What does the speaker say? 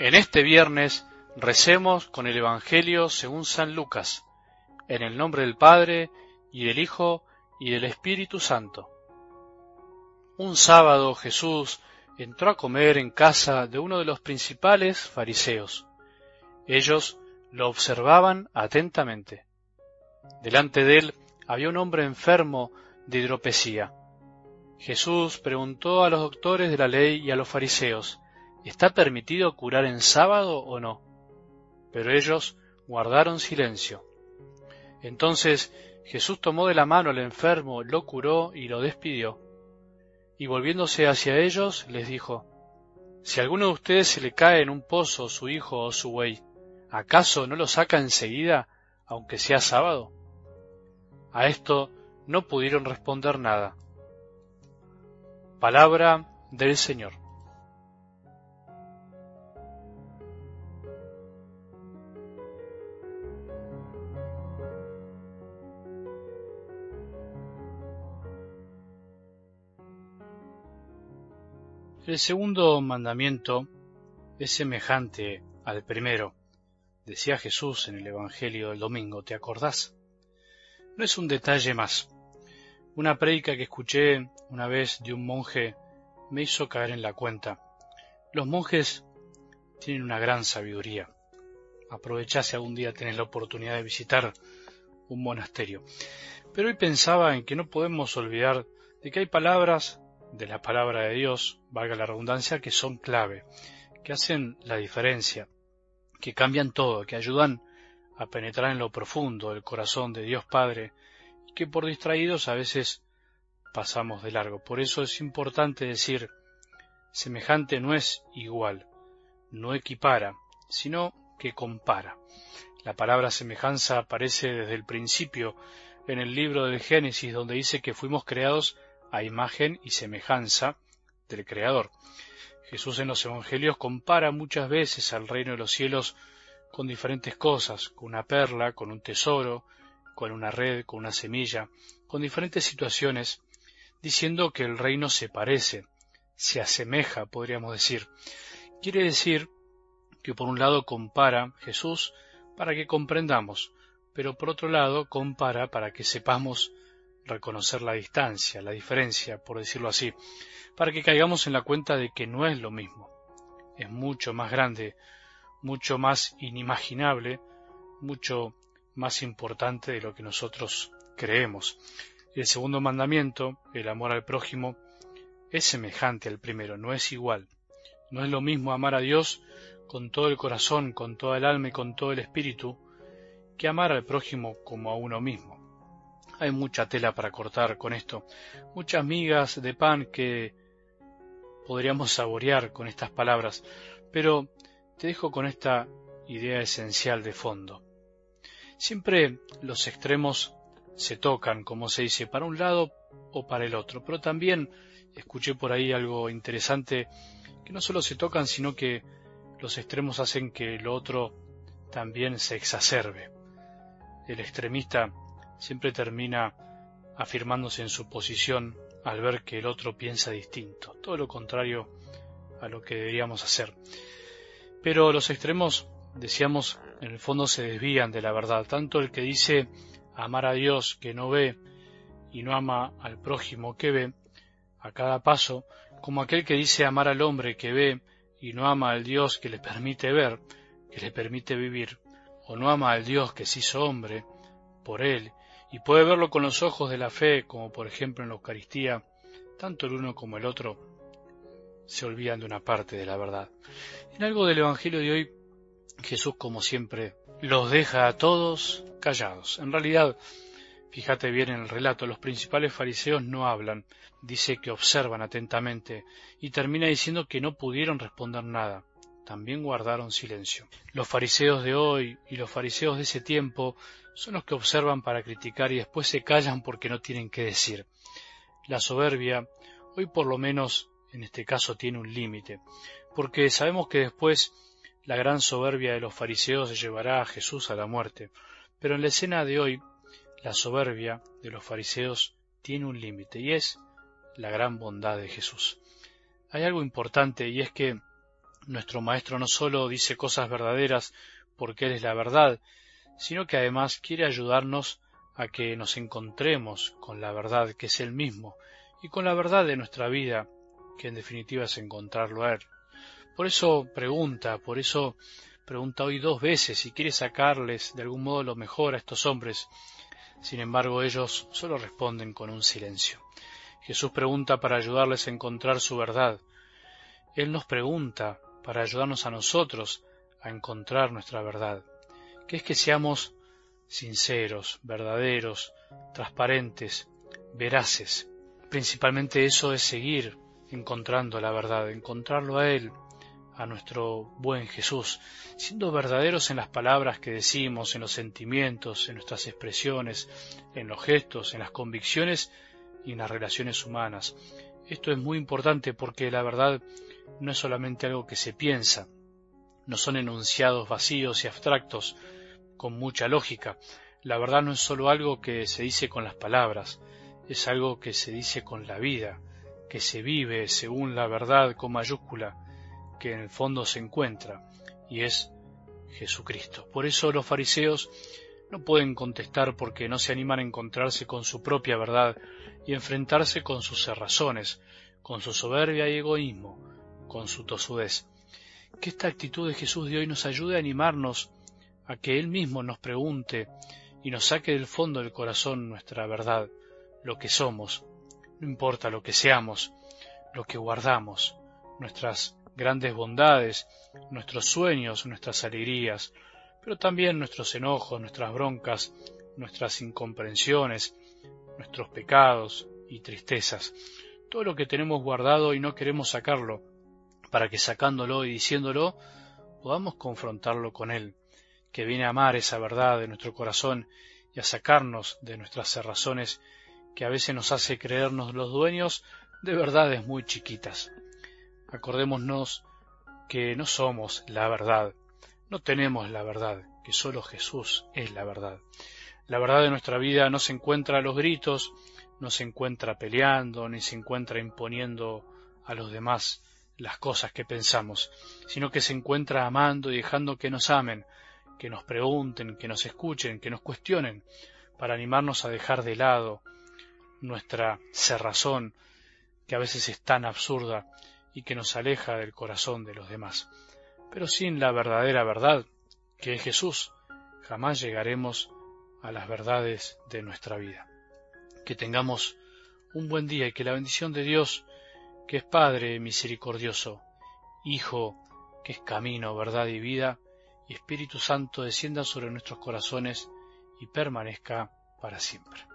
En este viernes recemos con el Evangelio según San Lucas, en el nombre del Padre, y del Hijo, y del Espíritu Santo. Un sábado Jesús entró a comer en casa de uno de los principales fariseos. Ellos lo observaban atentamente. Delante de él había un hombre enfermo de hidropesía. Jesús preguntó a los doctores de la ley y a los fariseos, ¿Está permitido curar en sábado o no? Pero ellos guardaron silencio. Entonces Jesús tomó de la mano al enfermo, lo curó y lo despidió. Y volviéndose hacia ellos, les dijo, Si a alguno de ustedes se le cae en un pozo su hijo o su buey, ¿acaso no lo saca enseguida, aunque sea sábado? A esto no pudieron responder nada. Palabra del Señor. El segundo mandamiento es semejante al primero. Decía Jesús en el Evangelio del domingo, ¿te acordás? No es un detalle más. Una prédica que escuché una vez de un monje me hizo caer en la cuenta. Los monjes tienen una gran sabiduría. Aprovechá si algún día tenés la oportunidad de visitar un monasterio. Pero hoy pensaba en que no podemos olvidar de que hay palabras de la palabra de Dios, valga la redundancia, que son clave, que hacen la diferencia, que cambian todo, que ayudan a penetrar en lo profundo del corazón de Dios Padre, y que por distraídos a veces pasamos de largo. Por eso es importante decir, semejante no es igual, no equipara, sino que compara. La palabra semejanza aparece desde el principio en el libro del Génesis, donde dice que fuimos creados a imagen y semejanza del Creador. Jesús en los Evangelios compara muchas veces al reino de los cielos con diferentes cosas, con una perla, con un tesoro, con una red, con una semilla, con diferentes situaciones, diciendo que el reino se parece, se asemeja, podríamos decir. Quiere decir que por un lado compara Jesús para que comprendamos, pero por otro lado compara para que sepamos reconocer la distancia, la diferencia, por decirlo así, para que caigamos en la cuenta de que no es lo mismo. Es mucho más grande, mucho más inimaginable, mucho más importante de lo que nosotros creemos. El segundo mandamiento, el amor al prójimo, es semejante al primero, no es igual. No es lo mismo amar a Dios con todo el corazón, con toda el alma y con todo el espíritu, que amar al prójimo como a uno mismo. Hay mucha tela para cortar con esto, muchas migas de pan que podríamos saborear con estas palabras, pero te dejo con esta idea esencial de fondo. Siempre los extremos se tocan, como se dice, para un lado o para el otro, pero también escuché por ahí algo interesante, que no solo se tocan, sino que los extremos hacen que lo otro también se exacerbe. El extremista siempre termina afirmándose en su posición al ver que el otro piensa distinto, todo lo contrario a lo que deberíamos hacer. Pero los extremos, decíamos, en el fondo se desvían de la verdad, tanto el que dice amar a Dios que no ve y no ama al prójimo que ve, a cada paso, como aquel que dice amar al hombre que ve y no ama al Dios que le permite ver, que le permite vivir, o no ama al Dios que se hizo hombre, él y puede verlo con los ojos de la fe, como por ejemplo en la Eucaristía, tanto el uno como el otro se olvidan de una parte de la verdad. En algo del Evangelio de hoy, Jesús, como siempre, los deja a todos callados. En realidad, fíjate bien en el relato, los principales fariseos no hablan, dice que observan atentamente, y termina diciendo que no pudieron responder nada también guardaron silencio. Los fariseos de hoy y los fariseos de ese tiempo son los que observan para criticar y después se callan porque no tienen qué decir. La soberbia, hoy por lo menos en este caso tiene un límite, porque sabemos que después la gran soberbia de los fariseos llevará a Jesús a la muerte, pero en la escena de hoy la soberbia de los fariseos tiene un límite y es la gran bondad de Jesús. Hay algo importante y es que Nuestro Maestro no solo dice cosas verdaderas porque Él es la verdad, sino que además quiere ayudarnos a que nos encontremos con la verdad que es Él mismo y con la verdad de nuestra vida, que en definitiva es encontrarlo a Él. Por eso pregunta, por eso pregunta hoy dos veces y quiere sacarles de algún modo lo mejor a estos hombres. Sin embargo, ellos solo responden con un silencio. Jesús pregunta para ayudarles a encontrar su verdad. Él nos pregunta para ayudarnos a nosotros a encontrar nuestra verdad, que es que seamos sinceros, verdaderos, transparentes, veraces. Principalmente eso es seguir encontrando la verdad, encontrarlo a Él, a nuestro buen Jesús, siendo verdaderos en las palabras que decimos, en los sentimientos, en nuestras expresiones, en los gestos, en las convicciones y en las relaciones humanas. Esto es muy importante porque la verdad no es solamente algo que se piensa, no son enunciados vacíos y abstractos con mucha lógica. La verdad no es solo algo que se dice con las palabras, es algo que se dice con la vida, que se vive según la verdad con mayúscula, que en el fondo se encuentra, y es Jesucristo. Por eso los fariseos no pueden contestar porque no se animan a encontrarse con su propia verdad y enfrentarse con sus cerrazones, con su soberbia y egoísmo, con su tosudez. Que esta actitud de Jesús de hoy nos ayude a animarnos a que Él mismo nos pregunte y nos saque del fondo del corazón nuestra verdad, lo que somos, no importa lo que seamos, lo que guardamos, nuestras grandes bondades, nuestros sueños, nuestras alegrías, pero también nuestros enojos, nuestras broncas, nuestras incomprensiones, nuestros pecados y tristezas, todo lo que tenemos guardado y no queremos sacarlo, para que sacándolo y diciéndolo podamos confrontarlo con Él, que viene a amar esa verdad de nuestro corazón y a sacarnos de nuestras cerrazones que a veces nos hace creernos los dueños de verdades muy chiquitas. Acordémonos que no somos la verdad, no tenemos la verdad, que solo Jesús es la verdad. La verdad de nuestra vida no se encuentra a los gritos, no se encuentra peleando, ni se encuentra imponiendo a los demás las cosas que pensamos, sino que se encuentra amando y dejando que nos amen, que nos pregunten, que nos escuchen, que nos cuestionen, para animarnos a dejar de lado nuestra cerrazón, que a veces es tan absurda y que nos aleja del corazón de los demás. Pero sin la verdadera verdad, que es Jesús, jamás llegaremos a las verdades de nuestra vida. Que tengamos un buen día y que la bendición de Dios, que es Padre misericordioso, Hijo, que es camino, verdad y vida, y Espíritu Santo descienda sobre nuestros corazones y permanezca para siempre.